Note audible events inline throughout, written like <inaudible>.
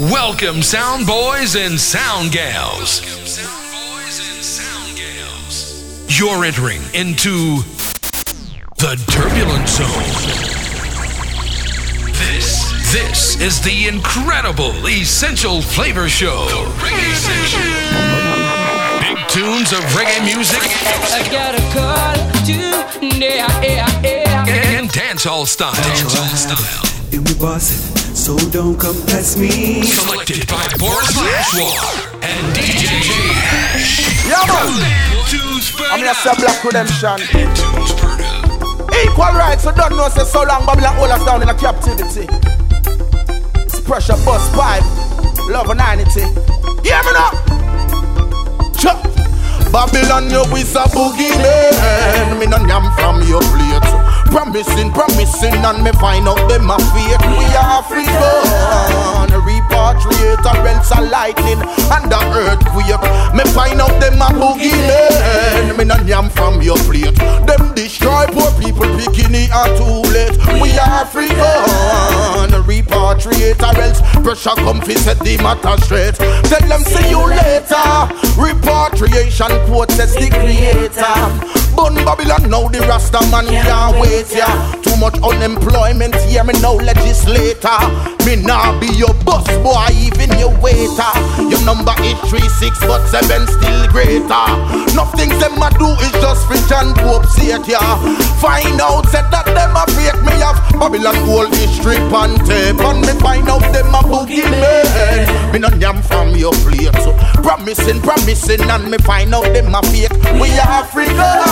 Welcome, sound boys and sound gals. You're entering into the turbulent zone. This, this is the incredible Essential Flavor Show. Reggae Session. Big tunes of reggae music. I got a call to yeah, yeah, yeah. And dancehall style. Dancehall style. And we boss it, so don't come test me. Selected by Boris Lashwar and DJ Yeah, man. Tunes I'm gonna say Black Redemption. Equal rights, so don't know say so long Babylon hold us down in a captivity. It's pressure bust pipe, love and unity. Hear me now. Chuck. Babylon, you is a boogie man. Me no yam from your plate. Promising, promising, and me find out them a fake. We are African, repatriate or else a lightning and a earthquake. Me find out them a boogie man. Me no yam from your plate. Them destroy poor people, bikini are too late. We are African, repatriate or else pressure come fi set the matter straight. Tell them see you later. Repatriation quote says the creator. Bun Babylon now the Rasta man can't wait yeah. Too much unemployment here me now legislator. Me nah be your boss boy even your waiter. Your number is three six but seven still greater. Nothing them a do is just for John Pope say yeah. Find out said that them a fake me have Babylon whole history pan tape and me find out them a boogie man. Me no yam from your plate so promising promising and me find out them a fake. We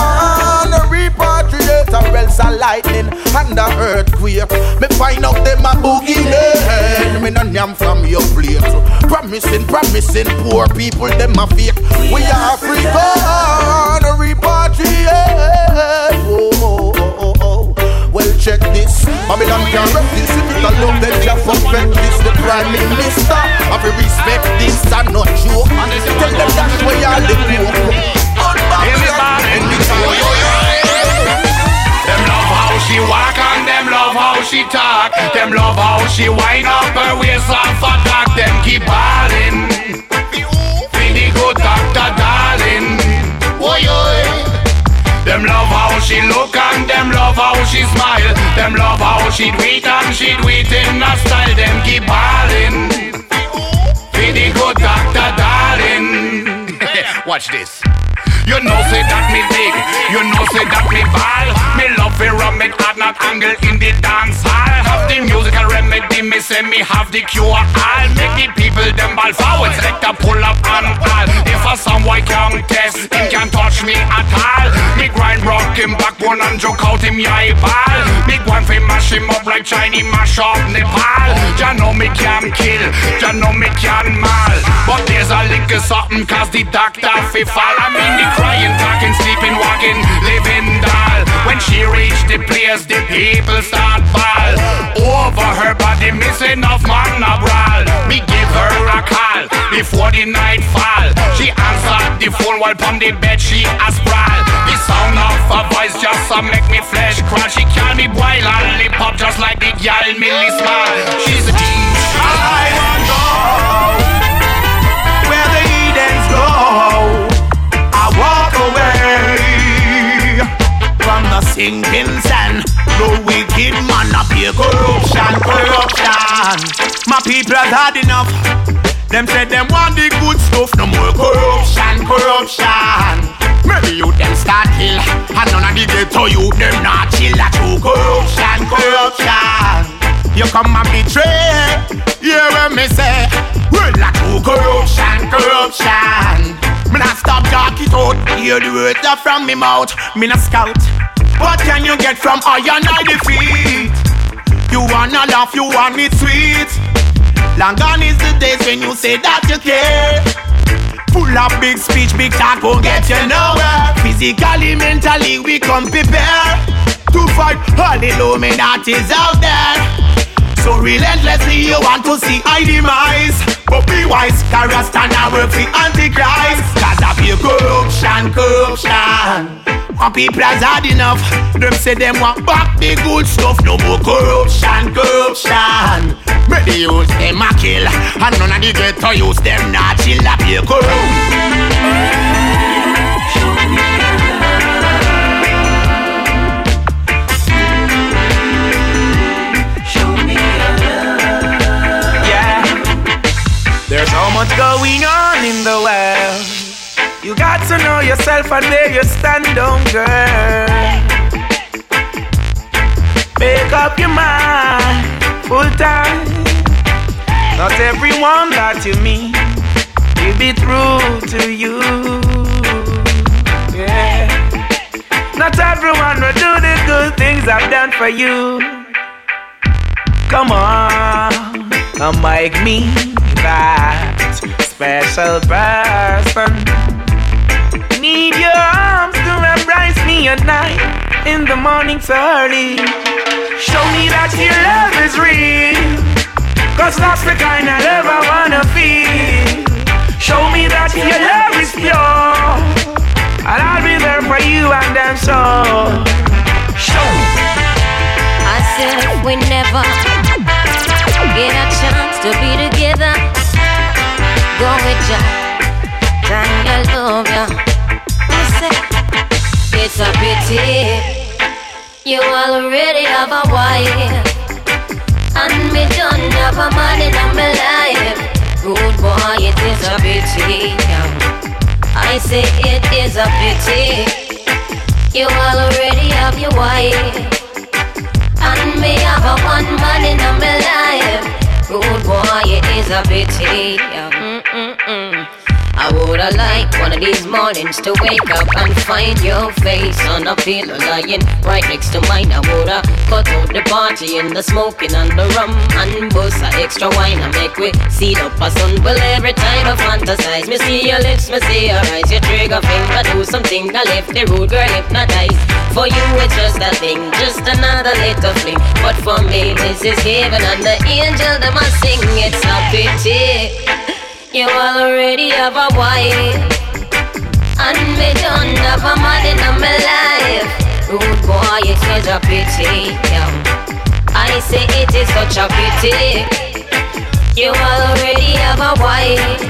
African repatriate or else a lightning and a earthquake. Me find out them a boogie man. Me no yam from your plate. Promising, promising poor people them a fake. We African repatriate. Oh, oh, oh, oh. Well check this. Babylon can rep this. If it a love then just perfect this. The prime minister. To respect this and not joke. Tell them that's where y'all live. Them love how she walk and them love how she talk. Them love how she wind up her waist off a dock. Them keep balling. Feel the good doctor darling. Oi oi. Them love how she look and them love how she smile. Them love how she it and she it in a style. Them keep balling. Feel the good doctor darling. <laughs> Watch this. You know say that me big, you know say that me ball. Me love it rum it hard not angle in the dance hall. Have the musical remedy, me say me have the cure all. Make the people them ball forward, select a pull up and all. If a some boy can't test, him can't touch me at all. Me grind rock him backbone and joke out him eye ball go and fi mash him up like Chinese mash up Nepal. Ya know me can kill, ya know me can mal But there's a little something cause the doctor fi fall. I mean the crying, talking, sleeping, walking, living doll. When she reach the place, the people start ball. Over her body, missing off brawl. Me give her a call before the night fall. She answered the phone while on the bed she a sprawl. The sound of her voice just a make me flesh crawl. She call me boy lollipop just like the gal Millie Small. She's a don't know sinking sand. The wicked man up here, corruption, corruption. My people have had enough. Them say them want the good stuff, no more corruption, corruption. Maybe you them start kill, and none of the ghetto you them not chill. That true corruption, corruption. You come and betray, hear what me say. Well, like true corruption, corruption. Me not stop talk it out, hear the words that from me mouth. Me not scout. What can you get from iron I defeat? You wanna laugh, you want it sweet. Long gone is the days when you say that you care. Full of big speech, big talk won't get you nowhere. Physically, mentally, we come prepared to fight all the Illuminati's out there. So relentlessly you want to see I demise But be wise, carry a stand and work for Antichrist Cause of your corruption, corruption My people has had enough Them say them want back the good stuff No more corruption, corruption Make the youth them a kill And none of the ghetto use them not chill up your crew. Yeah. There's so much going on in the world. Got to know yourself and where you stand on, girl. Make up your mind full time. Not everyone that you meet will be true to you. Yeah. Not everyone will do the good things I've done for you. Come on, make me that special person. At night, in the morning so early. Show me that your love is real, cause that's the kind of love I wanna feel. Show me that your love is pure, and I'll be there for you and them so. Show me. I said we never get a chance to be together. Go with ya, Daniel love ya. I said it's a pity you already have a wife, and me don't have a man in my life. Good boy, it is a pity. I say it is a pity you already have your wife. And me have a one man in my life. Rude boy, it is a pity. Yeah. Mm-mm-mm. I woulda liked one of these mornings to wake up and find your face on a pillow lying right next to mine. I woulda cut out the party and the smoking and the rum and bust a extra wine and make we see up a sun. Well, every time I fantasize, me see your lips, me see your eyes, your trigger finger do something. I left the rude girl hypnotized. For you, it's just a thing, just another little fling. But for me, this is heaven and the angel that must sing. It's a pity. You already have a wife. And me don't have a man in my life. Rude boy, it's such a pity yeah. I say it is such a pity. You already have a wife.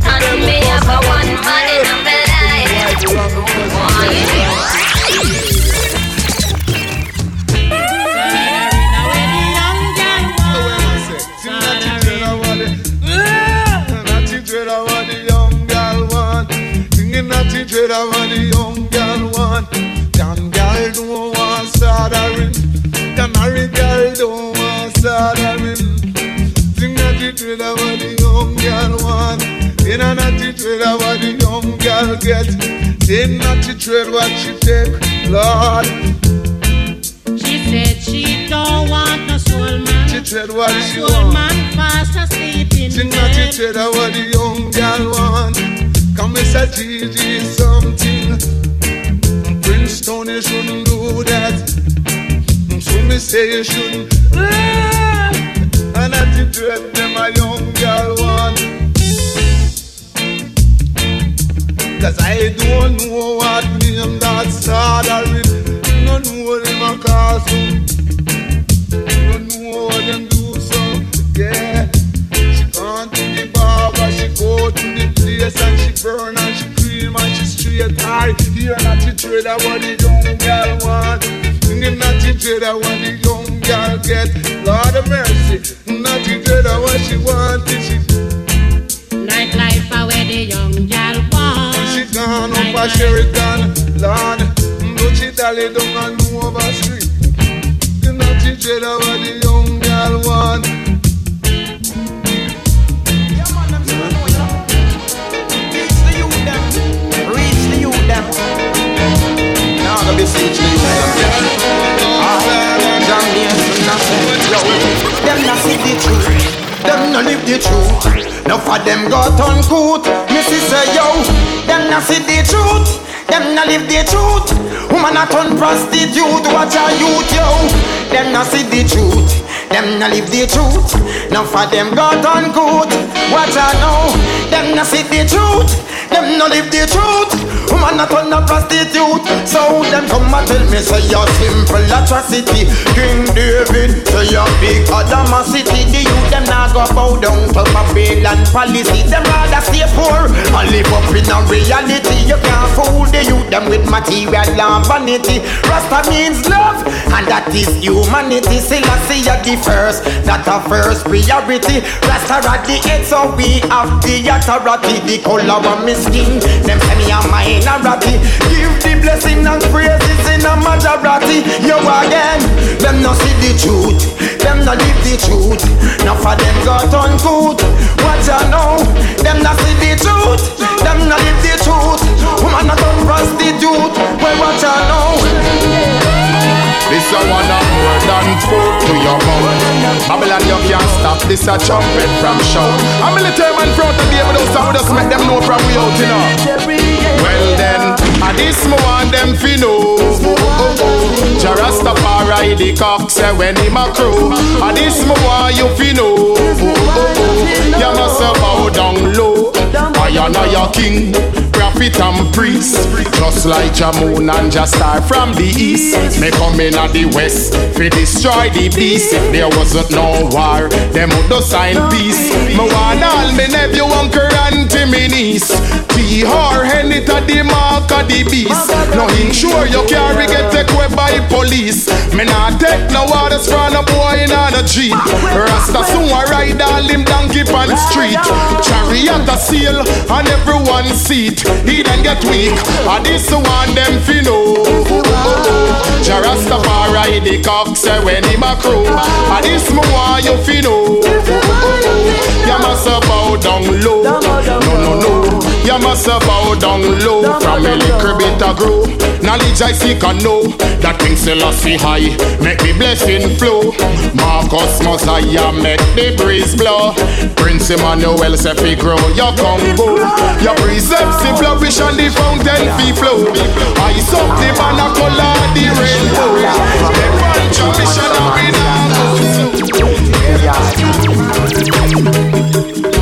And me have a one man in my life. Rude boy, not the what she take Lord. She said she don't want no soul man. She dread what A she soul want. man fast asleep in the bed. dread of what the young girl want. Come Miss a Gigi something. Princeton you shouldn't do that. So me say you shouldn't. Ah, And dread them a young girl want Cause I don't know what name that soldering No know a cause. No know what them do so She to the She go to the and she burn and she and she straight what the young girl want? What the young girl get? Lord of mercy what she want Nightlife where the young girl. Gone up a Sheraton, Lord. But she down and move over street. Know she dread of the young girl want. Teach the youth them, reach the youth. Now gonna be teach the. Ah. Them not see the truth. Them not live the truth. Now for them got uncoot. Missy say yo, them not see the truth. Them not live the truth. Woman a turn prostitute. Watch a youth yo. Them not see the truth. Them not live the truth. Now for them got uncoot. Watch a know. Them not see the truth. Them not live the truth. Woman a turn a prostitute. So them come and tell me say you're simple atrocity. King David say you're big city. The youth them not go bow down to Babylon policy. Them rather stay poor and live up in a reality. You can't fool the youth them with material and vanity. Rasta means love, and that is humanity. I see the first, that a first priority. Rasta at the head, so we have the authority. The color of my skin, them say me a minority. Give the blessing and praises in a majority. You again, them no see the truth, them no live the truth. Now for them got on good. What you know? Them not see the truth, them not live the truth. Woman not prostitute. Well, what you know? This a one of more than food to your mouth. Babylon, you can't stop this a trumpet from shout. I'm military man front of the house, I would just make them know from we out, you know. Well then, and this me them fi know. Oh. Jah Rastafari the cock say when him a crow. And this me you fi know. Oh, oh. You must bow down low. I am your king, prophet and priest. Just like Jamoon and Jastar from the east. Me come in at the west, fi destroy the beast. If there wasn't no war, them would sign peace. Me want all me nephew, uncle, and Timmy niece. T or Henny to the mark of the beast. No insure you carry get take by police. Me not take no orders from a boy in a jeep. Rasta soon a ride all him donkey the street. Chariot a seal and everyone seat. He then get weak. And this one them fi know. Jah Rastafari the cock say when him a crow. And this me want you fi know. You must bow down low. No no no. You must have bow down low from a little bit of grow. Knowledge I seek and know that King Selassie high make the blessing flow. Marcus Mosiah make the breeze blow. Prince Emmanuel say fi grow your Congo. Your precepts fi flourish and the fountain fi flow. I saw the banner color the rainbow. The one mission and we now It's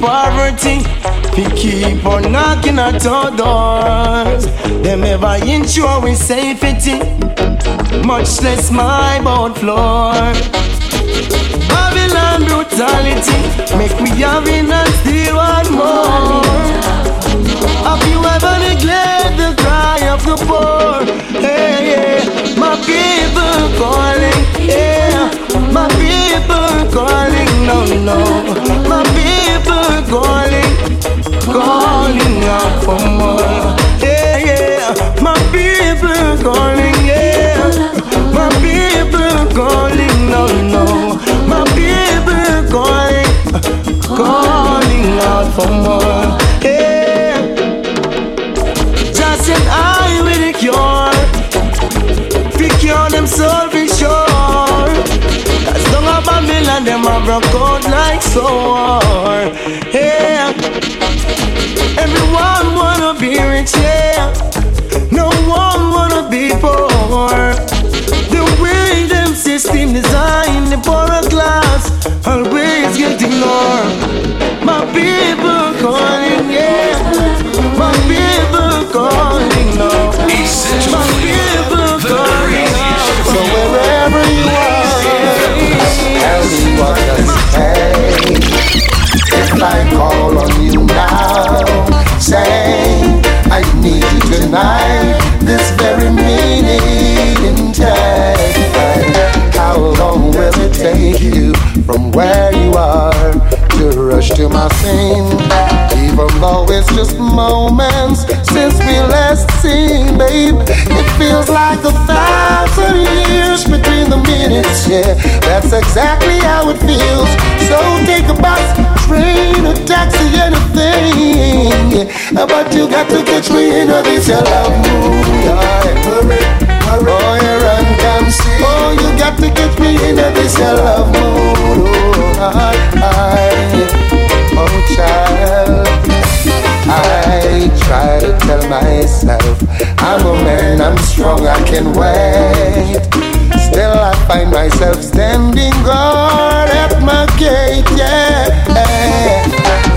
poverty. We keep on knocking at our doors. Them ever ensure we safety, much less my boat floor. Babylon brutality, make we having and still want more. Have you ever neglect the cry of the poor? Hey, yeah, my people calling, yeah, my people calling, no, no, my people calling, calling out for more. Yeah, yeah, my people calling, yeah, my people calling, no, no, my people calling, calling out for more. Yeah. Just an eye with a cure. Pick cure them soul and them a broke out like so hard. Yeah, everyone wanna be rich, yeah. No one wanna be poor. The way them system design the poorer class always get ignored. My people calling. Last seen, babe. It feels like a thousand years between the minutes, yeah. That's exactly how it feels. So take a bus, train, a taxi, anything. Yeah. But you got to catch me in this your love mood. Hurry, hurry. Oh, yeah, run, come see. Oh, you got to catch me in this your love mood. Oh, I, I, oh, child. I try to tell myself I'm a man, I'm strong, I can wait. Still, I find myself standing guard at my gate, yeah.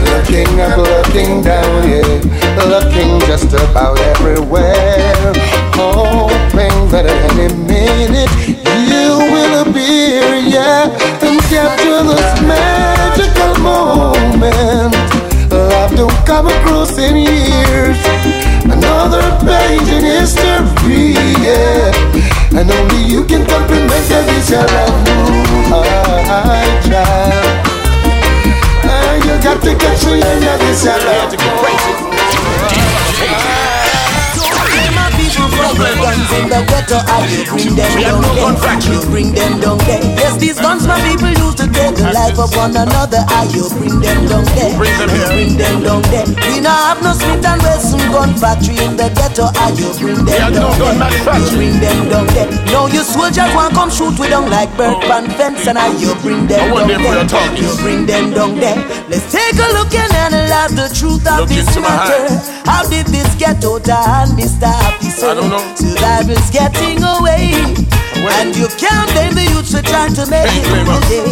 Looking up, looking down, yeah. Looking just about everywhere. Hoping that at any minute you will appear, yeah. And capture this magical come across in years. Another page in history, yeah. And only you can compliment that this your love mood, I child. Uh, you got to catch me in this your love problem. Guns in the ghetto, you bring them down there. You bring them down there. Yes, these guns my people use to take the life of one another. And you bring them down there. Bring them here. Bring them down there. We now have no Smith and Wesson gun factory in the ghetto, and you bring them down there. You bring them down there. Now you soldiers want come shoot we down like bird pan fence, and I you bring them down there. You bring them down there. Let's take a look and analyze the truth of this matter. How did this of hand, Mr. Officer? don't know. Survival's getting away. And you can't blame the youths for trying to make it today.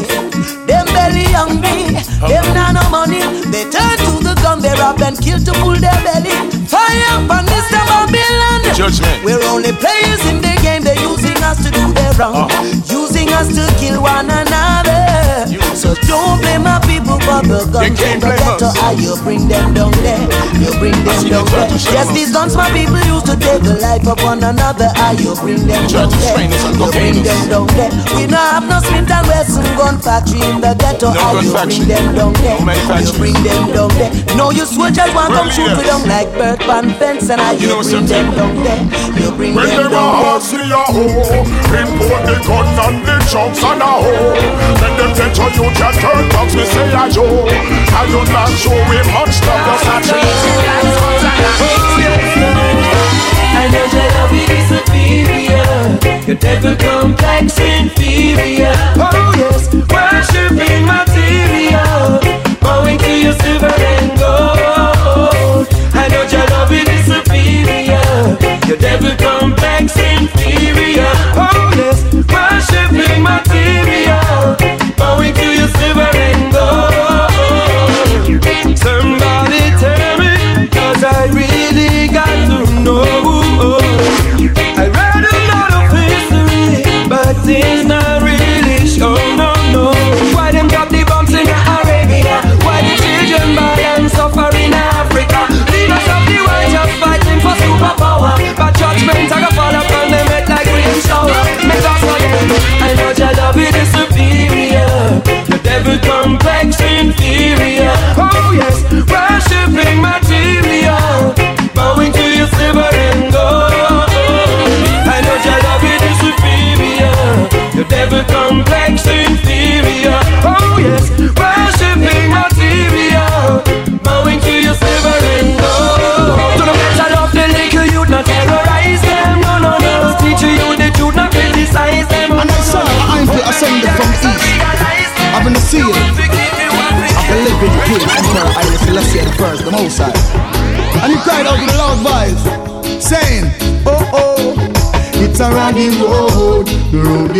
Them belly hungry, them not no money. They turn to the gun, they rob and kill to pull their belly. Fire upon Mr. Babylon. Judgment. We're only players in the game, they're using us to do their wrong. Uh. Using us to kill one another. So don't blame my people for the guns in the ghetto. Ah, you bring them down there, you bring them down there. Yes, these guns my people used to take the life of one another. Ah, you bring them down there, you bring them down there. We don't have no Smith and Wesson gun factory in the ghetto. Ah, you bring them down there, you bring them down there. No, you soldiers want come shoot we down like bird pan fence, and ah, you bring them down there, you bring them down there. Import the guns and the drugs and a hoe. Then them tell you you can turn dogs, me say a yo. And you not show we much love, just a I know your love is superior Your devil complex inferior. Oh yes, worshiping material. Bowing to your silver and gold. I know your love is superior. Your devil complex inferior. Oh yes, worshiping material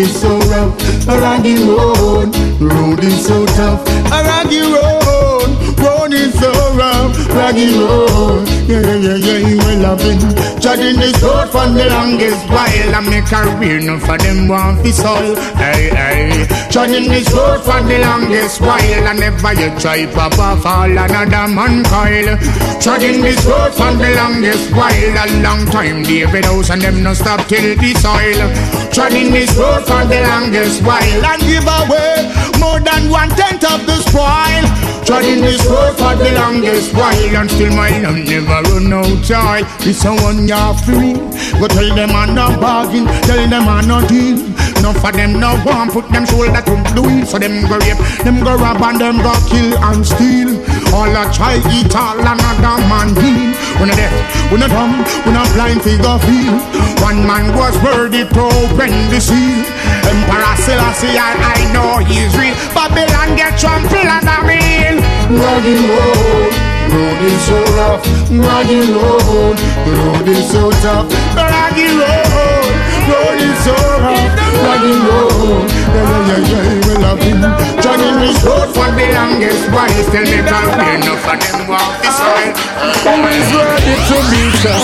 is so rough, a raggy road. Road is so tough, a raggy road. Road is so rough, raggy road. Yeah, yeah, yeah, well I've this road for the longest while. I make career, no for them want this all. Hey, hey, treading this road for the longest while. I never you try pop off all another man coil. Treading this road for the longest while. A long time, David House and them no stop till the soil. Treading this road for the longest while and give away more than one tenth of the spoil. Treading this road for the longest while and still my love never run out joy. This a one you're free. Go tell them I'm not bargain, tell them I'm not deal. Enough of them no want put them shoulder to the wheel, so them go rape, them go rob and them go kill and steal. All a try eat all another man deal. When a death, when a dumb, when a blind figure feel. One man was worthy to open the seal. Emperor Selassie, I, I know he's real. Babylon get trampled under me. Rugged road, road is so rough. Rugged road, road is so tough. Rugged road, road is so rough. Rugged road, yeah, yeah, yeah, yeah. Well, I've been jogging this road for the longest while. Still me can't be enough of them walk this way. Always ready to meet us.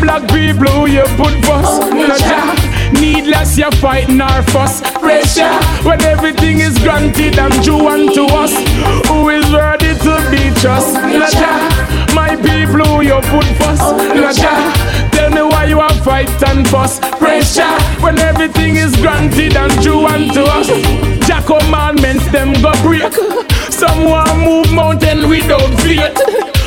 Black people you put fuss. Needless you're fighting our fuss. Pressure when everything is granted and due unto us. Who is ready to be us? Naja, my people you put fuss. Naja, tell me why you are fight and fuss. Pressure when everything is granted and due unto us. Jah commandments them go break. Someone move mountain without faith.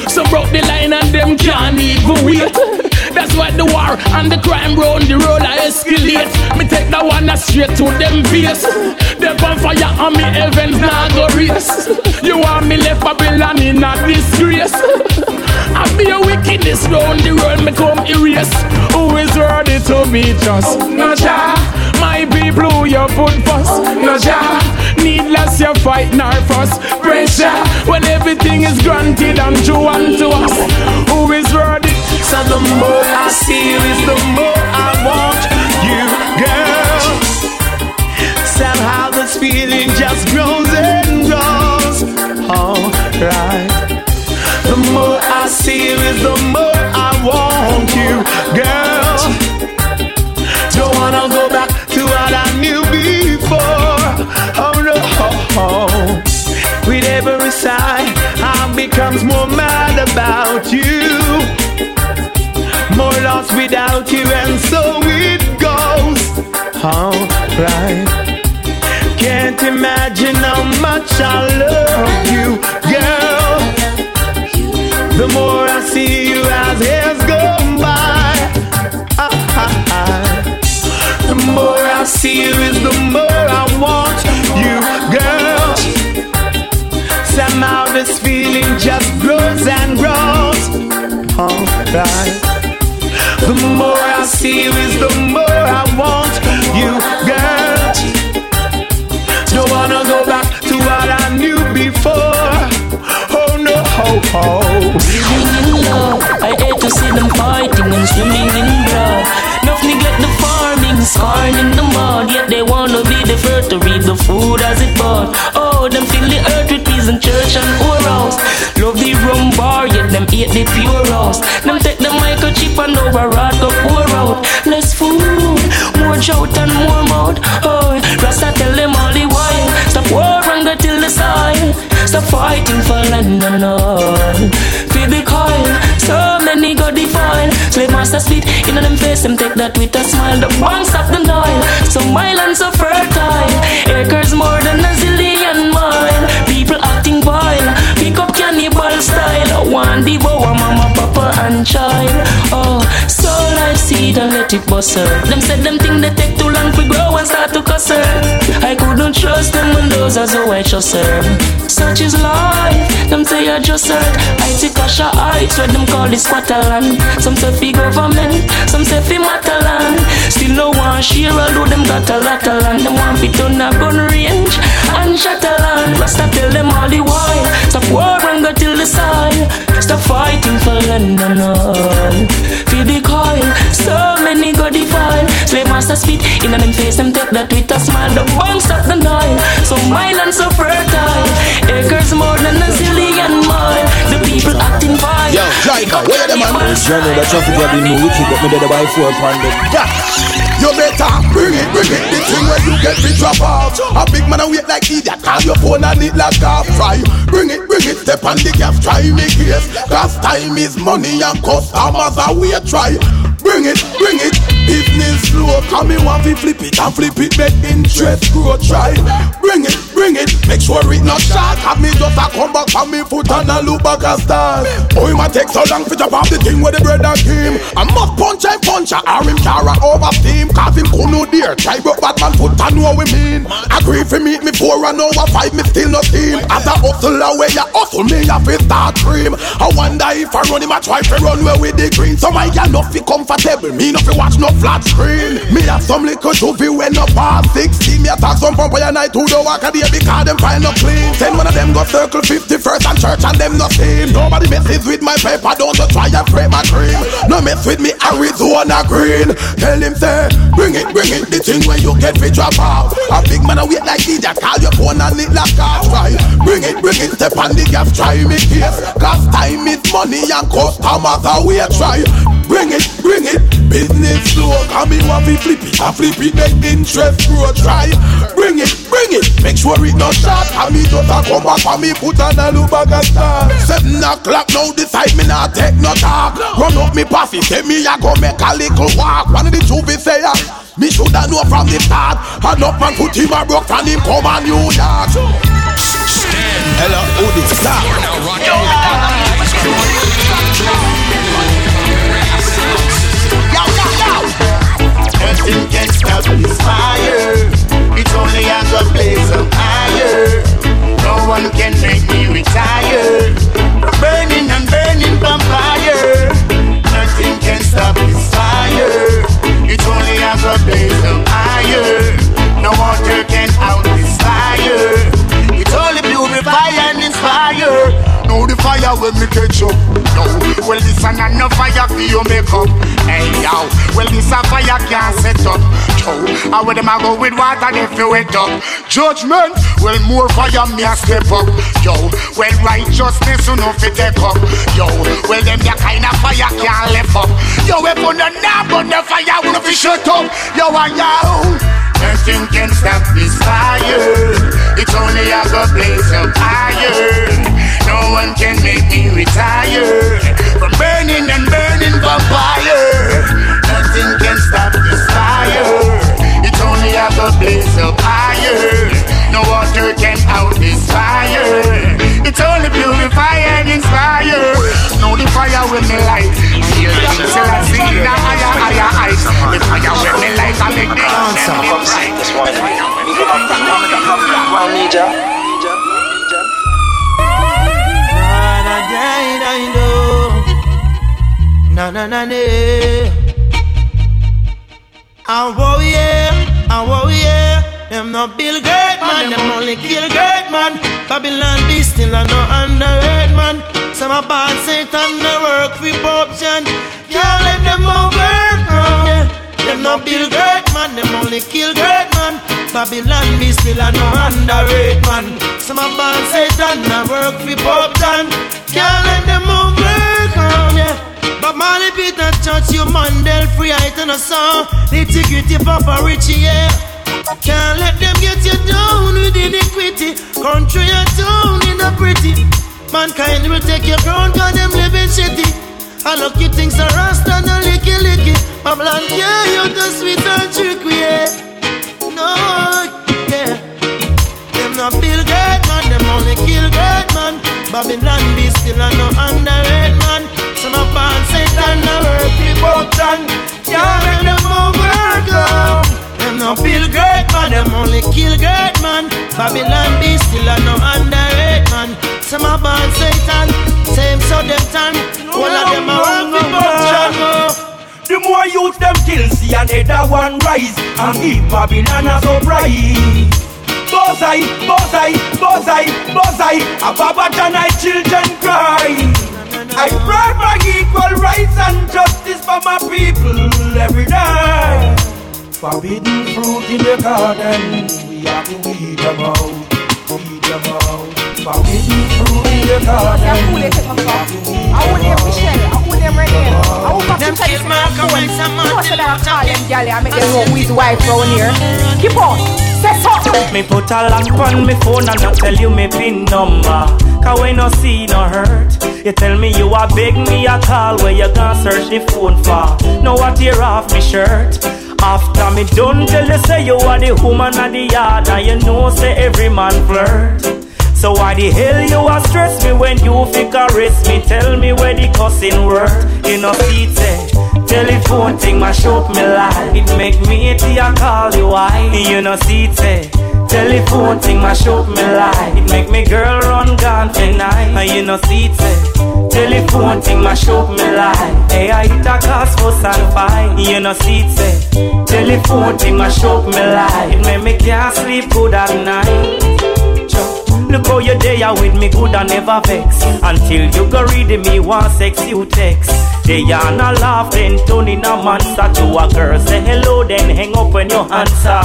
Some broke the line and them can't even wait. That's why the war and the crime round the road I escalate. Me take that one straight to them face. Them on fire and me heavens now go race. You want me left Babylon in a disgrace. I be a wickedness round the world me come erase. Who is ready to meet us? No. My people who you put first. No. Needless you fight nor fuss. Pressure when everything is granted and true unto us. Who is ready? So the more I see you is the more I want you, girl. Somehow this feeling just grows and grows. Alright. The more I see you is the more I want you, girl. Don't wanna go back to what I knew before. Oh no. With every sigh, I becomes more mad about you lost without you, and so it goes. Alright. Can't imagine how much Stop fighting for land and all. Feel the coil, so many go defile. Slave master spit in them face, them take that with a smile. The banks of the Nile, some islands so fertile. Acres more than a zillion mile. People acting vile, pick up cannibal style. One devour mama, child. Oh, so life seed and let it bust her. Them said them think they take too long to grow and start to cuss her. I couldn't trust them when those so I trust her. Such is life. Them say I just heard. I take a shot heights where them call it squatterland. Some say fi government, some say fi mataland. Still no one share, although them got a lot of land. Them want fi turn a gun range and shatterland. Rasta tell them all the while. Stop war and go till the soil. Stop fighting for London all. Feel the coil, so many go defile. Slave master spit in them face, them take that with a smile. The bombs stop the Nile, so mild and so fertile. Acres more Jaika, where the man? You know the traffic have been wicked, but me dead by four pound. You better bring it, bring it. The thing where you get me drop off. A big man and wait like idiot. Call your phone and it like half fry. Bring it, bring it. Step on the gas, try me case. Cause time is money and customers are we try. Bring it, bring it. Business slow, come me want to flip it and flip it, make interest grow. Try. Bring it, bring it. Make sure it not short. Have me just a come back from me foot and a look back a star. Oh, it might take so long to jump off the thing where the brother came. I must punch and punch a arm him cara over steam. Cause him could no dare. Try broke Batman foot and know what we mean. Agree for meet me four and over five, me still not team. As a hustler where you hustle me, I feel start cream. I wonder if I run him, I try to run where with the green. So my gal not feel comfortable, me not feel watch no flat screen. Me have some little juvie when no past 60. Me attack some pump and night to the walk a day because them find no clean. Send one of them go circle 51st and church and them no same. Nobody messes with my paper, don't try and frame my dream. No mess with me Arizona green. Tell him say, bring it, bring it. The thing when you get me drop out. A big man a wait like idiot, call your phone and it like car try. Bring it, bring it, step on the gas, try me case. Cause time is money and customers are we try. Bring it, bring it. Business slow, come in want to flip it, and flip it make interest grow. Try. Bring it, bring it. Make sure it not short. And me just a come back for me put on a back and start. Seven o'clock now decide me not take no talk. Run up me puffy, say me a go make a little walk. One of the two be say ya. Me shoulda know from the start. And up man put him a broke from him come on New York. Hello, who this ah. start? Yo, how would them a go with water if you wet up? Judgment, well more fire me a step up. Yo, well righteousness you know fit take up. Yo, well them the kind of fire can't lift up. Yo, we put the knob on the fire, no fi shut up. Yo, and yo. Oh. Nothing can stop this fire. It's only a go blaze up higher. No one can make me retire from burning and burning for only a go blaze up higher. No water can out this fire. It's only purify and inspire. Know the fire with me light. Feel till I see the higher, higher heights. The fire with me light, I make the answer. I need ya. Na na na na. I warrior, I warrior. Them not build great man, them only kill great man. Babylon be still a no underrated man. Some a bad Satan no work for corruption. Can't let them overwork. Yeah. Them not build great man, them only kill great man. Babylon be still a no underrated man. Some a bad Satan no work for corruption. Can't let them overwork. Yeah. But Marley Peter you Mandel free height and a song. Nitty-gritty Papa Richie, yeah. Can't let them get you down with iniquity. Country and town in a pretty. Mankind will take your crown, cause them living shitty. I lucky things are rasta and a licky licky. Babylon, yeah, you the sweet and tricky, yeah. No, yeah. Them not feel great man, them only kill great man. Babylon be still a no underrated man. Some of born Satan a work people done. Can't let them overcome. Them no build great man, them only kill great man. Babylon be still a no underrated man. Some of born Satan, same so them turn. All of them a work people done. The more youth them kill, see another one rise And keep Babylon a surprise Bozai, Bozai, Bozai, Bozai A Babatan I children cry I pray for equal rights and justice for my people every day Forbidden fruit in the garden, we have to weed them out feed your mouth. Forgive me through the garden. Would name Michelle, I would name Renee, I would have to tell you my phone. Most of them call them galley, I make them know who his wife round here. Keep on, say something. Me put a lock on me phone and not tell you me pin number. Cause when no see no hurt, you tell me you are beg me a call where you gonna search the phone for. Know what tear off me shirt. After me done tell you say you are the woman of the yard and you know say every man flirt. So why the hell you a stress me when you fi caress me? Tell me where the cussing work. You know see it say telephone thing mash up me life. It make me hate you call you why. You know see it telephone thing mash up me life. It make me girl run gone tonight. You know see it telephone thing mash up me life. Hey I hit a cause fuss and fight. You know see it telephone thing mash up me life. It make me can't sleep good at night. Look how you there with me good and never vex. Until you go read me one sex you text They are not laughing, turning a monster to a girl Say hello then hang up when you answer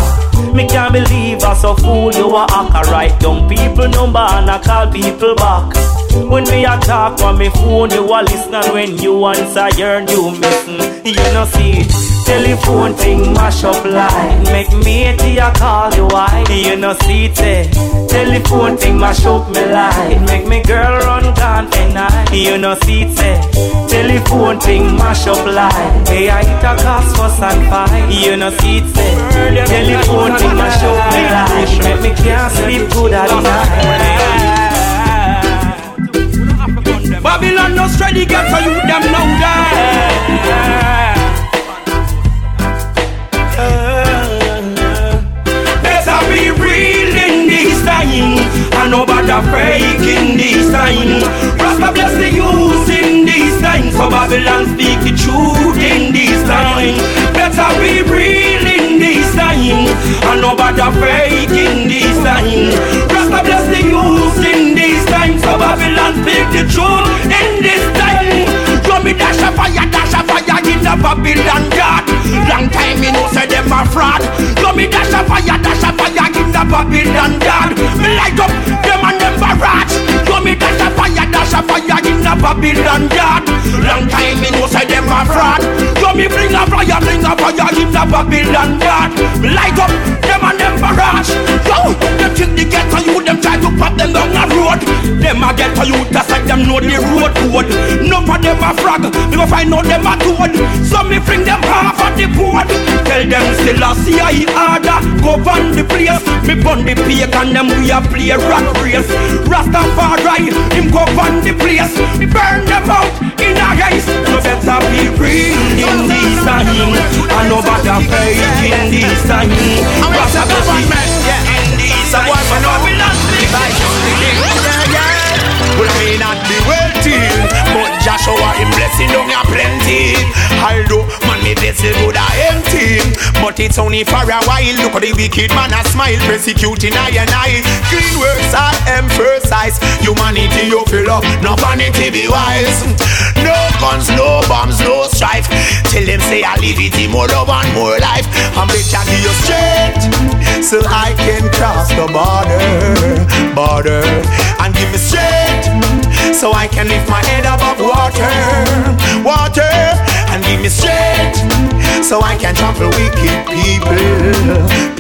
Me can't believe I so fool you a hack I write down people number and I call people back when me talk on me phone, you a listen when you answer, you're you missing. You know see it. Telephone thing mash up line Make me a call you why You know see it? Telephone thing mash up me line Make me girl run gone tonight You know see it? Telephone thing mash up line Hey I a cause for and fight You know see it eh? Telephone thing mash up me line Make me can't sleep good at night Babylon no steady get so you them now die. Time And nobody fake in this time. Rasta bless the youth in this time So Babylon speak the truth in this time. Better be real in this time And nobody fake in this time. Rasta bless the youth in this time So Babylon speak the truth in this time. Throw me dash a fire, dash a fire in the Babylon God Long time me know say them a fraud. Throw me dash a fire, dash a fire in the Babylon God Me light up them and them barrage Throw me dash a fire, dash a fire in the Babylon God Long time me know say them a fraud. Throw me bring a fire, bring a fire in the Babylon God Me light up them and them barrage Yo, them they get to you, them try to pop them down a road. Them a get to you, that's like them know the road code. None of them a frag, me go find out them a toad So me bring them the board. Tell them still a see I order. Govern the place. Me burn the pagan them we a play rat race. Rastafari him govern the place. Burn them out in a race. So better be real in this time And nobody fake in this time Rastafari in this time And Babylon Well, I may not be wealthy, Joshua him blessing don't have plenty. Although man me vessel good a empty, but it's only for a while. Look at the wicked man a smile, persecuting I and I. Clean works I emphasize. Humanity you fill up, no vanity be wise. No guns, no bombs, no strife. Tell them say I live it, more love and more life. I'm better give you strength, so I can cross the border, border, and give me strength so I can lift my head above water, water, and give me strength, so I can trample wicked people,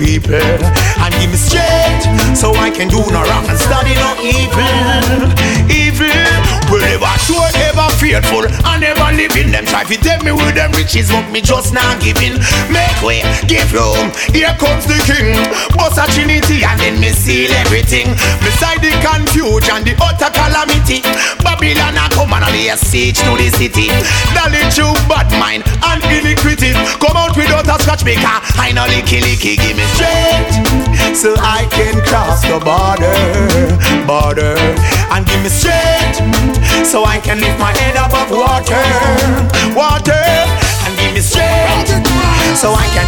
people, and give me strength, so I can do no wrong and study no evil, evil. Well, ever sure, ever faithful, and never living them. Try to tell me with them riches, but me just not giving. Make way, give room. Here comes the king, boss a trinity, and then me seal everything. Beside the confusion, the utter calamity. Babylon a come and lay a siege to the city. Dolly true bad mind and iniquity. Come out without a scratch maker. I know licky licky, give me strength. So I can cross the border, border. And give me strength. So I can lift my head above water, water. And give me strength. So I can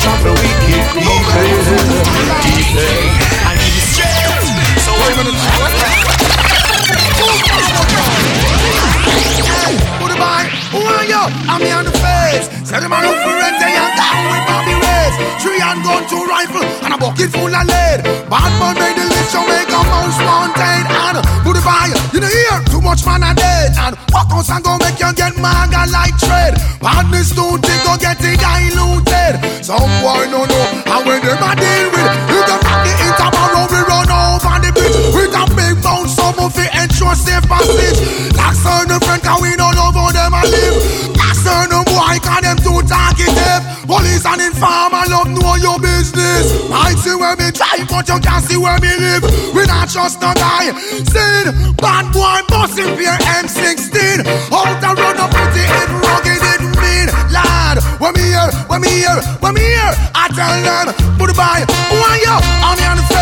much man are dead. And what else and go make you get maga like tread. Badness don't think go get it diluted. Some boy no know when them a deal with. You can rock the interval we run over the bridge. With a big bounce, some of it ensure safe passage. Like certain friend, cause we don't know how them a live. Like certain boy, cause them too talkative. Police and informer love know your business. I see where me drive, but you can't see where me live. We not trust no guy. Sin, bad boy, busting fear M16. Out the road, no pretty, it rugged, it mean. Lad, when me here, when me here, when me here. I tell them, goodbye. Who are you? The face.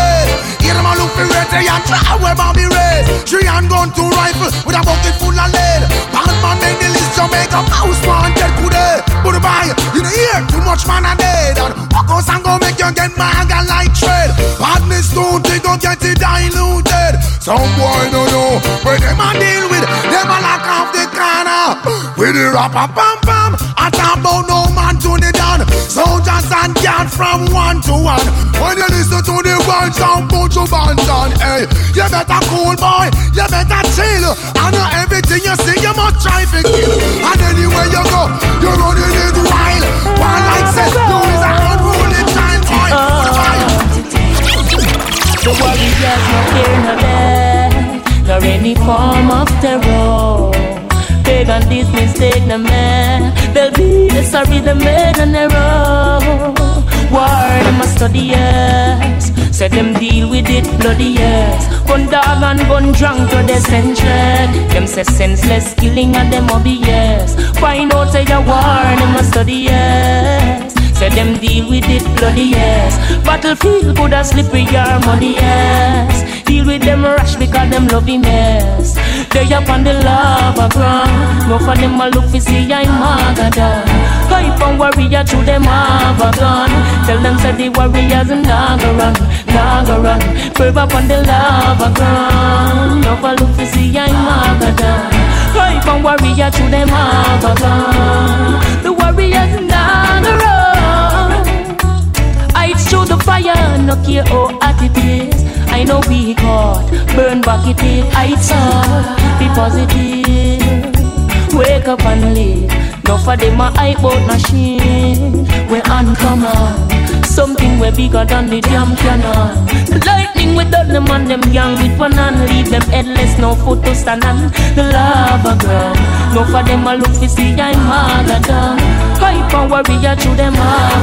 Hear them a look for red, they and try where Bobby. Three hand gun, two rifle, with a bucket full of lead. Bad man make the list, Jamaica, mouse wanted today. Goodbye, you know here, too much man are dead. And walk us and go make you get maga like tread. Badness don't think don't get it diluted. Some boy no know where them a deal with. Them a lock off the corner. With the rapper pam pam. I talk about no man to the down. Soldiers and guard from one to one. When you listen to the words sound put your bands on. Hey, you better cool boy. You better chill. I know everything you see you must try to kill. And anywhere you go, you're running it wild. One like says, no is a unruly giant boy. Uh-huh. The warriors no fear no death, nor any form of terror. Pagan this mistake the man, they'll be the sorry the made an error. War them a study yes, say them deal with it bloody yes. Gun dog and gun drunk to the century. Them say senseless killing and them yes. Find out say the war them a study yes. Say them deal with it bloody yes. Battlefield could have slippery your money yes. Deal with them rush because them love him yes. They up on the lava ground No for them a look for see I'm Magadan Hype and warrior through them have a gun. Tell them say the warriors naga run, naga run Curve up on the lava ground No for look for see I'm Magadan Hype and warrior through them have a gun. The warriors naga I fire, no care how hot it is. I know we caught, burn back it is. I saw, be positive. Wake up and live. No for them a hype out machine. We uncommon. Something way bigger than the damn cannon. The lightning with all them and them young with one hand. Leave them headless, no foot to stand on. The lava ground. No for them a look to see I'm harder done. Hype and warrior through them a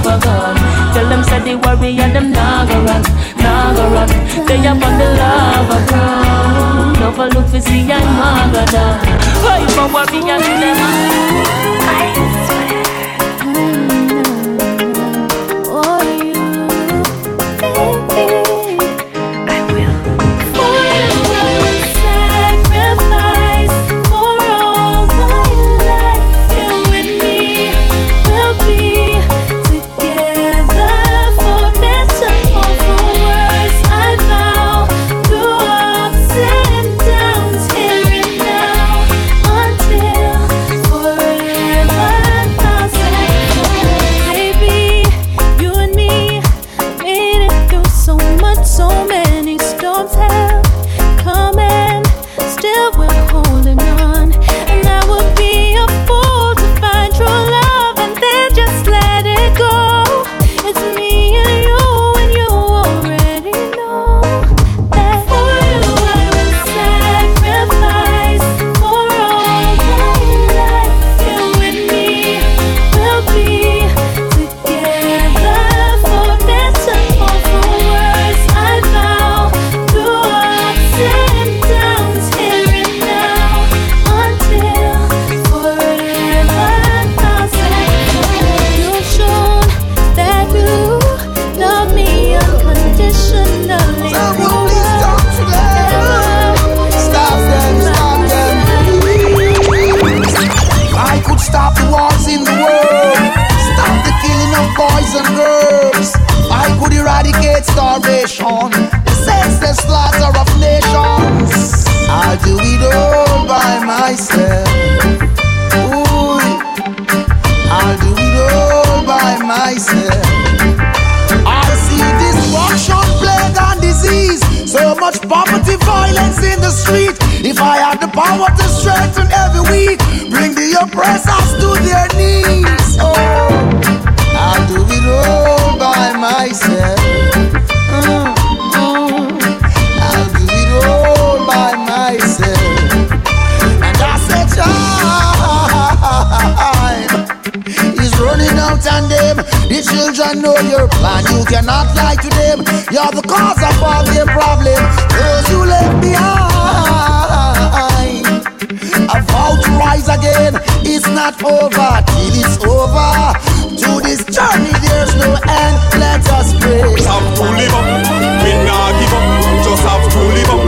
oh gun. Tell them say the warrior them naga run, naga run. They up on the lava ground. For look to see harder done. Hype and warrior through them Baby, them. You're the cause of all their problems. Those you left behind. I vow to rise again. It's not over till it's over. To this journey, there's no end. Let us pray. Have to live up. We not give up. Just have to live up.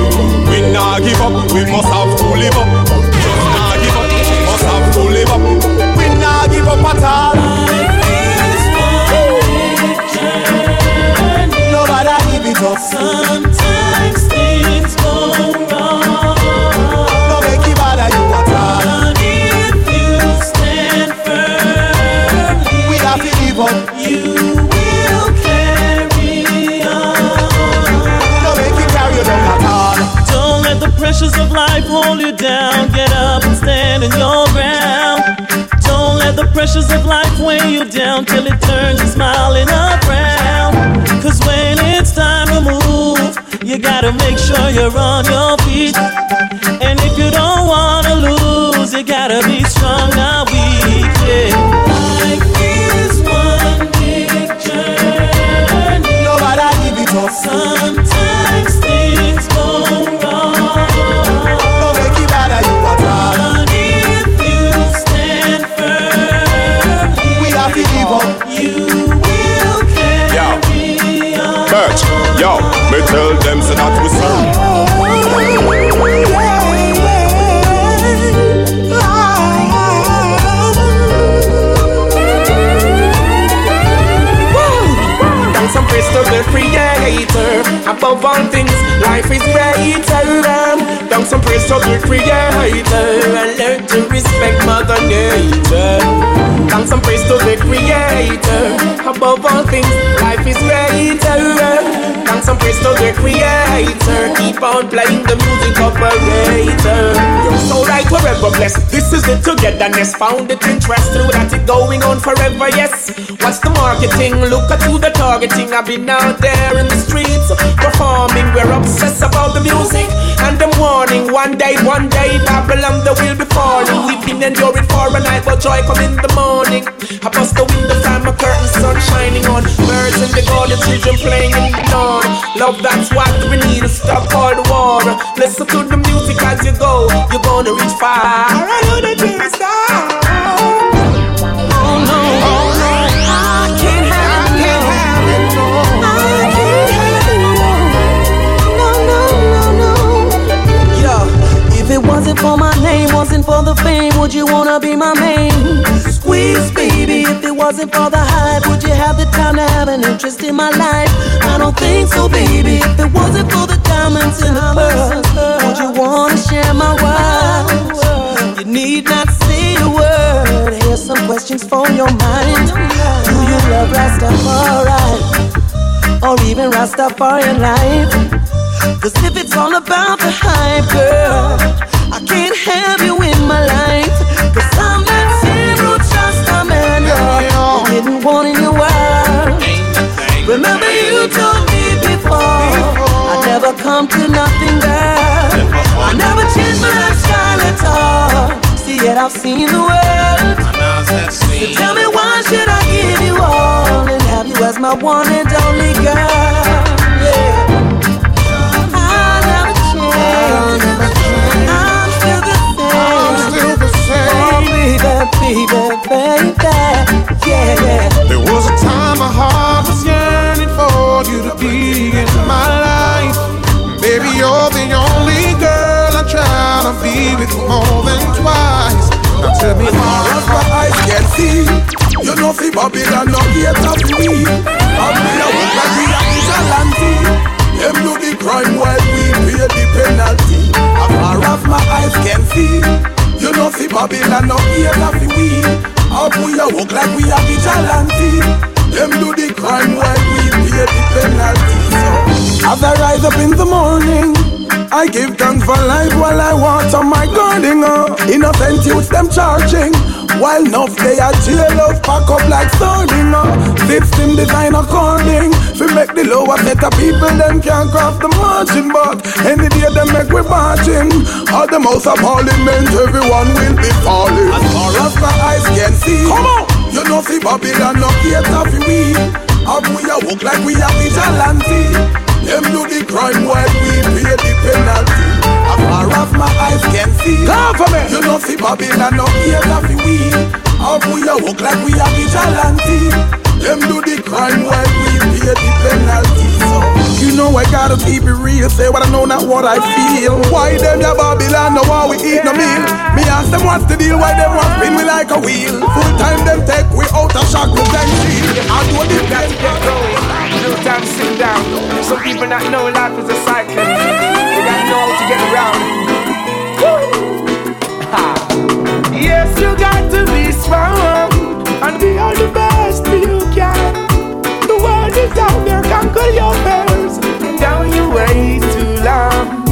We not give up. We must have to live up. Pressures of life hold you down. Get up and stand in your ground. Don't let the pressures of life weigh you down till it turns you smiling around. Cause when it's move, you gotta make sure you're on your feet. And if you don't wanna lose, you gotta be strong, not weak. Yeah. Life is one big journey. Nobody give it up. Sometimes things go wrong. No make it you. But if you stand firm, We have to live up. you will Yo, carry on. Birch, yo, me tell them so that we serve. Thanks some praise to the creator Above all things, life is greater Thanks some praise to the creator. And learn to respect mother nature. Thanks some praise to the creator. Above all things, life is greater. Thanks some praise to the creator. Keep on playing the music operator You're so right forever blessed. This is the togetherness Found it interesting that it going on forever, yes. What's the marketing? Look at who the targeting. I've been out there in the streets Performing, we're obsessed about the music And the warning, one day, one day Babylon they will be falling. We've been enduring for a night But joy come in the morning. I bust the window, find my curtain, sun shining on. Birds in the garden, children playing in the dawn. Love, that's what we need to stop all the war. Listen to the music as you go You're gonna reach far. I know that you're wasn't for my name, wasn't for the fame, would you wanna be my main? Squeeze, baby, if it wasn't for the hype, would you have the time to have an interest in my life? I don't think so, baby. If it wasn't for the diamonds in the pearls, would you wanna share my world? You need not say a word. Here's some questions for your mind. Do you love Rastafari? Or even Rastafarian life? Cause if it's all about the hype, girl, I can't have you in my life. Cause I'm that zero just a man, one in your world. Remember you told me before, I never come to nothing, girl. I never changed my lifestyle at all. See, yet I've seen the world. So tell me why should I give you all and have you as my one and only girl? Yeah. I never changed. See Babylon no hate of me. A work like we are vigilante. Them do the crime while we pay the penalty. As far as my eyes can see. You know, see Babylon no hate of me. How we a walk like we are vigilante. Them do the crime while we pay the penalty. So as I rise up in the morning, I give thanks for life while I water my garden. Uh. Innocent youths them charging. While enough they are jail love pack up like sardine. Uh. System design according. We make the lower set of people them can't cross the margin. But any day them make we marching. All the most of parliament everyone will be falling. As far as my eyes can see. Come on. You know see Babylon no cater for we. How we a walk like we a vigilante. Them do the crime while we pay the penalty. As far as my eyes can see, Government. you know see Babylon no cater for we. How we a walk like we a vigilante. Them do the crime while we pay the penalty. So you know I gotta keep it real. Say what I know, not what I feel. Why them ya Babylon no why we eat no meal? Me ask them what's the deal? Why them want spin me like a wheel? Full time them take we out of shock with them shield. I do got to get going. No time to sit down. Some people not know life is a cycle. They gotta know how to get around. yes, you got to be strong and be all the best you can. The world is out there, conquer your fears. Way too long.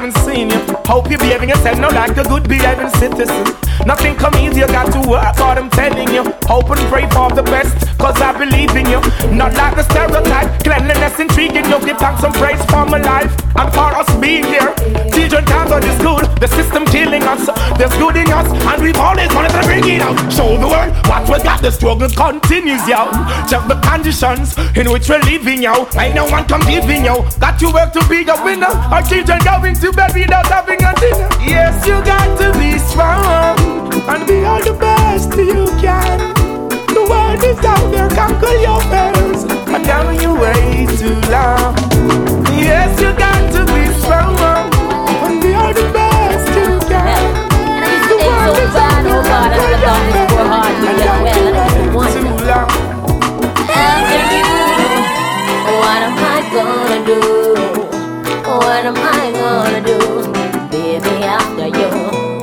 Haven't seen you. Hope you're behaving yourself now like a good behaving citizen. Nothing come easy, you got to work hard, I'm telling you. Hope and pray for the best, cause I believe in you. Not like the stereotype, cleanliness intriguing you. Give thanks and praise for my life and for us being here. Children can't school, the system killing us. There's good in us, and we've always wanted to bring it out. Show the world what we got, the struggle continues, yo. Check the conditions in which we're living, yo. Ain't no one come giving, yo. Got to work to be a winner. Our children going to bed without having a dinner. Yes, you got to be strong and be all the best you can. The world is out there, conquer your fears. And down you way too long. Yes, you got to be strong do? What am I gonna do, baby, after you?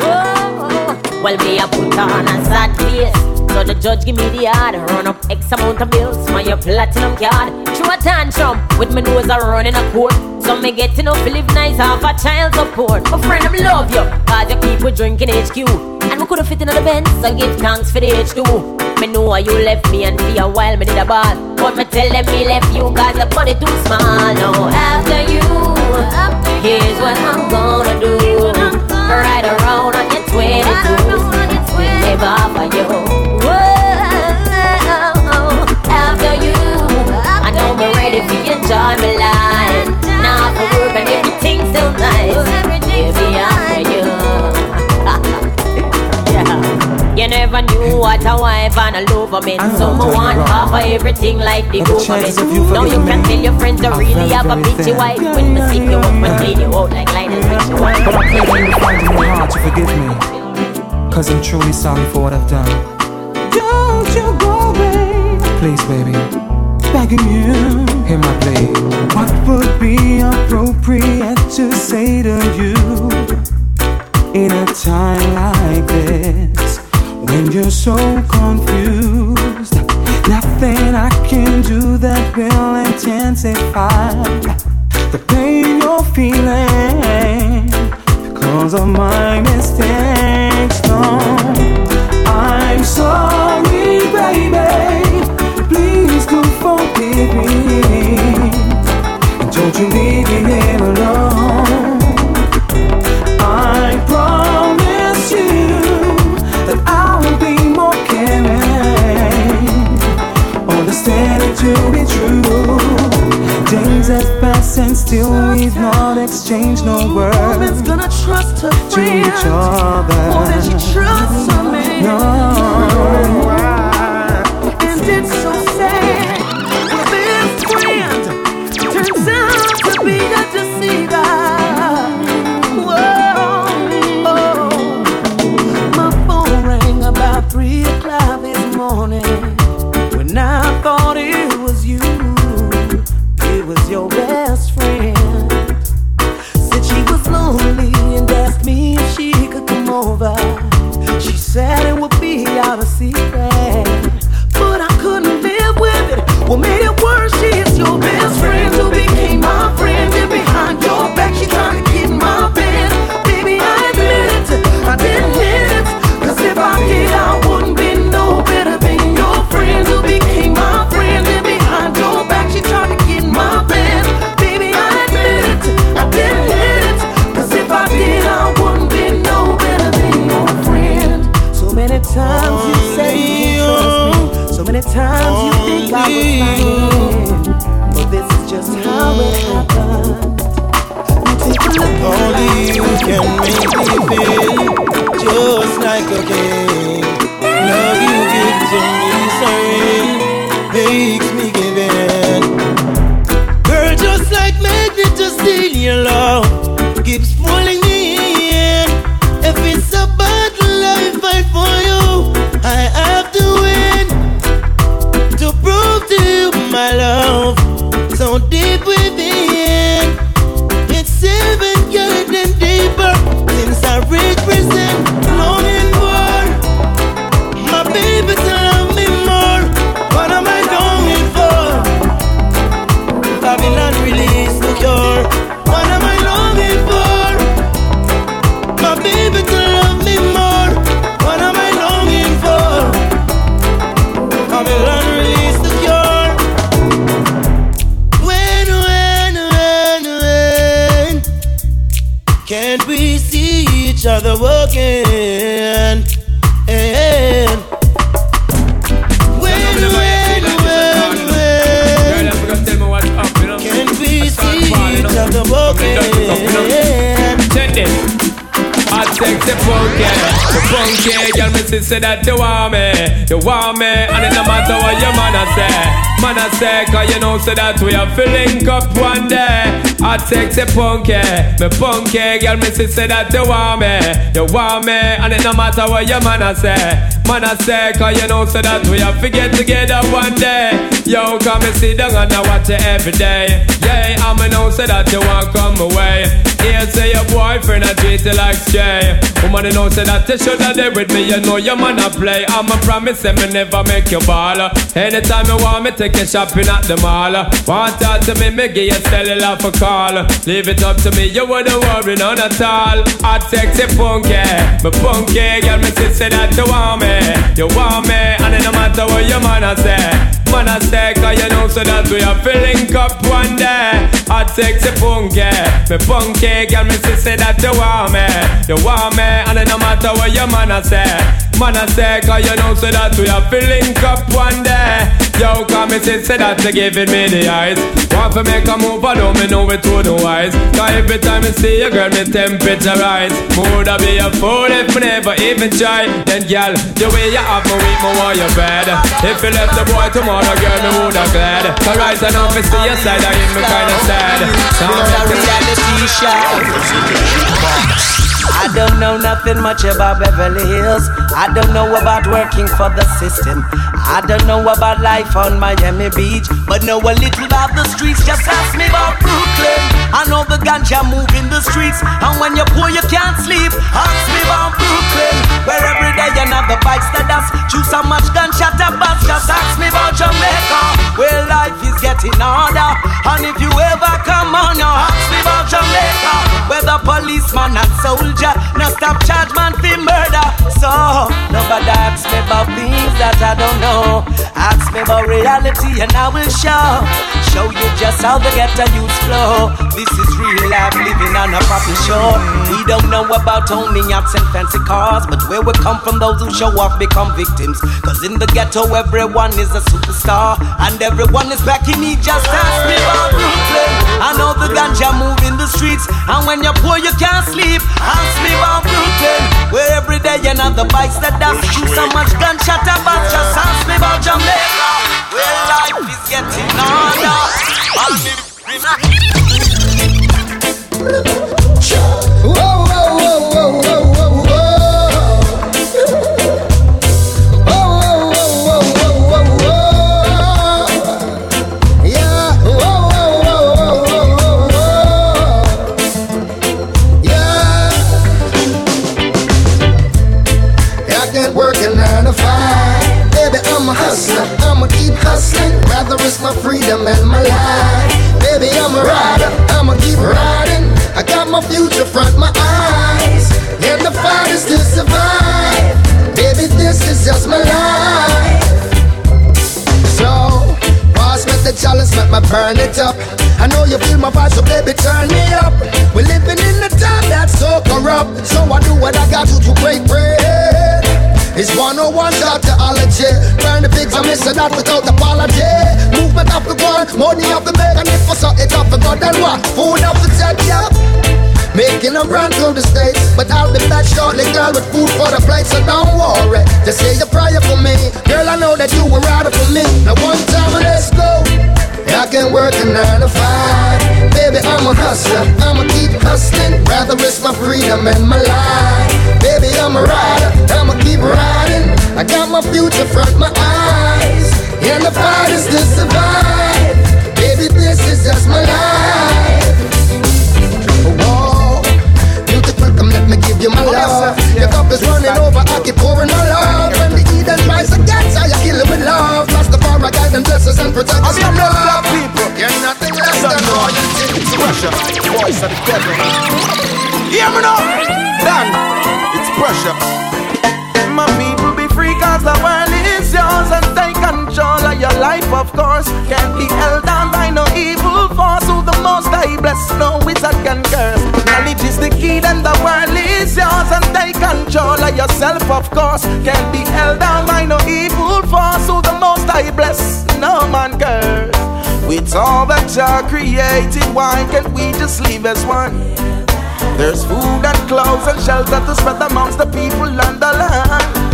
Oh, well, me I put on a sad face. So the judge give me the yard, run up X amount of bills, my your platinum card. Through a tantrum, with my nose a running a court. So me get enough to live nice off a child support. My friend, I love you, cause you keep we drinking HQ. And we could have fit in the Benz, so give thanks for the H2. Me know you left me and for a while me did a ball. But me tell them me left you cause the body too small. Now after you, here's what I'm gonna do. Right around on your 22, never for you. Know me you enjoy my life. Now for work and everything's so nice. Baby, after you. yeah. You never knew what a wife and a lover meant. So me want half of everything like the government. Now you can tell your friends to really have a bitchy wife. When me sick you up and clean you out like Lionel Richie wife. But I pray that you find in your heart to forgive me. Cause I'm truly sorry for what I've done. Don't you go, babe. Please, baby, Begging you. hear my plea. What would be appropriate to say to you in a time like this when you're so confused? Nothing I can do that will intensify the pain you're feeling because of my mistakes. No, I'm sorry, baby. Don't you leave me here alone. I promise you that I will be more caring. Understand it to be true. Days have passed and still we've not exchanged no words gonna trust her to each other. More than she trusts a man. No. This say that you want me, you want me, and it no matter what your man a say, man a say, cause you know say that we are filling up one day. I take the funky, eh, me funky eh. girl, me say that you want me, you want me, and it no matter what your man a say, man a say, cause you know say that we are fi get together one day. Yo, come and sit down and I watch it every day. Yeah, I'm a know say that you want come away. Here say your boyfriend a treat you like stray. Woman, you know say that you shoulda there with me. You know your man a play. I'm a promise say me never make you ball. Anytime you want me, take you shopping at the mall. Want talk to me, me give you cellular for call. Leave it up to me, you wouldn't worry none at all. I sexy funky, me funky girl, me say that you want me, you want me, and it no matter what your man a say. Man a say, cause you know so that we are filling up one day. I take sexy funky, me funky girl, me say that you want me, you want me, and it no matter what your man a say. Man I say, cause you know so that we are filling up one day. Yo, come me say, say that you giving me the eyes. Want to make a move, I know me know it to the wise. Cause every time I see you, girl, me temperature rise. Woulda be a fool if me never even try. Then, girl, the way you have me weak, me want you bad. If you left the boy tomorrow, girl, me woulda glad. Cause right now, me see your side, I hit me kinda sad. Now, I don't know nothing much about Beverly Hills. I don't know about working for the system. I don't know about life on Miami Beach, but know a little about the streets. Just ask me about Brooklyn. I know the ganja move in the streets, and when you're poor you can't sleep. Ask me about Brooklyn, where every day another bikes that us. Choose so much gunshot to bust. Just ask me about Jamaica, where life is getting harder. And if you ever come on, you ask me about Jamaica, where the policeman and soldier no stop charge man for murder. So nobody asks me about things that I don't know. Ask me about reality and I will show. Show you just how the ghetto youth flow. This is real life living on a proper shore. We don't know about owning yachts and fancy cars, but where we come from, those who show off become victims. Cause in the ghetto, everyone is a superstar, and everyone is backing me. Just ask me about Brooklyn. I know the ganja move in the streets, and when you're poor, you can't sleep. Ask me about Brooklyn, where every day another bikes that. Shoot so much gunshot about. Just ask me about Jamaica, where life is getting harder. Freedom and my life. My future front my eyes. And the fight is to survive. Baby, this is just my life. So, pass me the chalice, let me burn it up. I know you feel my vibe, so baby, turn me up. We're living in a time that's so corrupt. So I do what I got to to break bread. It's 101 Doctorology. Burn the pigs, I miss a that without apology. Movement of the one, money of the make, and if I saw it off the God and what? Food of the take, yeah. Making a run through the states, but I'll be back shortly, girl, with food for the plate, so don't worry. Just say a prayer for me, girl. I know that you were rather for me. Now one time, let's go. I can work a nine to five. Baby, I'm a hustler. I'ma keep hustling. Rather risk my freedom and my life. Baby, I'm a rider. I'ma keep riding. I got my future front my and protect us from love. You're nothing less than royalty. Pressure, voice of the devil. Hear me now, Dan. It's pressure. My people be free cause the world is yours and take control of your life of course Can't be held down by no evil force Who the most I bless no wizard can curse Knowledge is the key then the world is yours and take control of yourself of course Can't be held down by no evil force Who the most I bless no man curse With all that Jah created why can't we just live as one there's food and clothes and shelter to spread amongst the people and the land.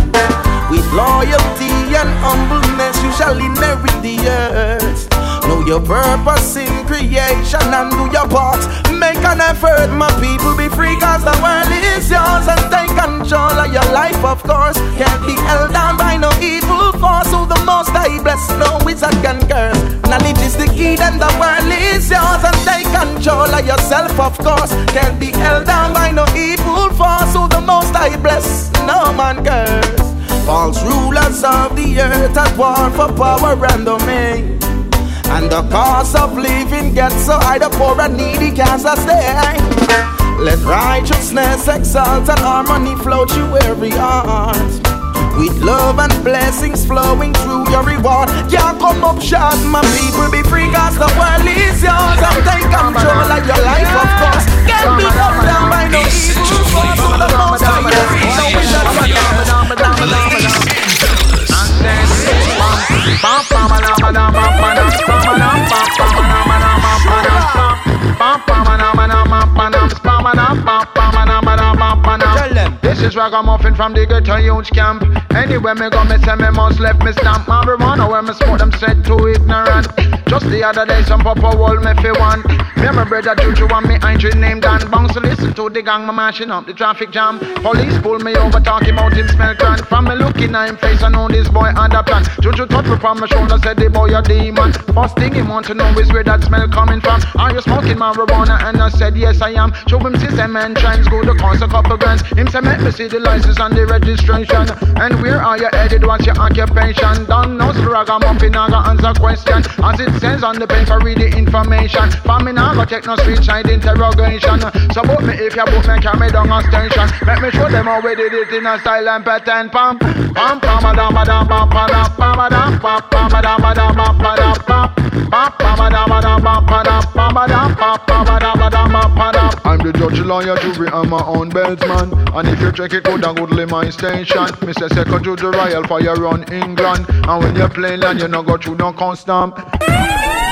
With loyalty and humbleness, you shall inherit the earth. Know your purpose in creation and do your part. Make an effort, my people, be free, cause the world is yours. And take control of your life, of course. Can't be held down by no evil force. Who the most I bless, no wizard can curse. Knowledge is the key, then the world is yours. And take control of yourself, of course. Can't be held down by no evil force. Who the most I bless, no man curse. False rulers of the earth at war for power and domain. And the cost of living gets so high, the poor and needy can't sustain. Let righteousness exalt and harmony flow through every heart. With love and blessings flowing through your reward. Can't come up short, my people be free, cause the world is yours. And take control of your life, of course. Can't be held down by no evil This is ragamuffin from the ghetto youth camp. Anywhere me go, me say me must left me stamp. Marijuana where me smoke them said too ignorant. Just the other day, some papa hold me fi one. Me and my brother Juju and me ain't your name Dan Bounce listen to the gang, me mashing up the traffic jam. Police pull me over, talking about him smell grand. From me looking at him face, I know this boy had a plan. Juju touch me from my shoulder, said the boy a demon. First thing he want to know is where that smell coming from. Are you smoking marijuana? And I said yes I am. Show him system and trends, go to cost a couple grants. Him say make me see the license and the registration. And where are you headed? What's your occupation? Don't know, so I got answer question. As it says on the paper, read the information. For me now, go take no street side interrogation. So book me if you book me, carry down a station. Let me show them how we did it in a style and pattern. Pam, pam, pam, pam, pam, pam, pam, pam, pam, pam, pam, pam, pam, pam, pam, pam. I'm the judge, lawyer, jury, I'm my own beltsman. And if you check it, go down, to my station. Me say second to the Royal Fire run England. And when you play land, you no go through no custom. Yende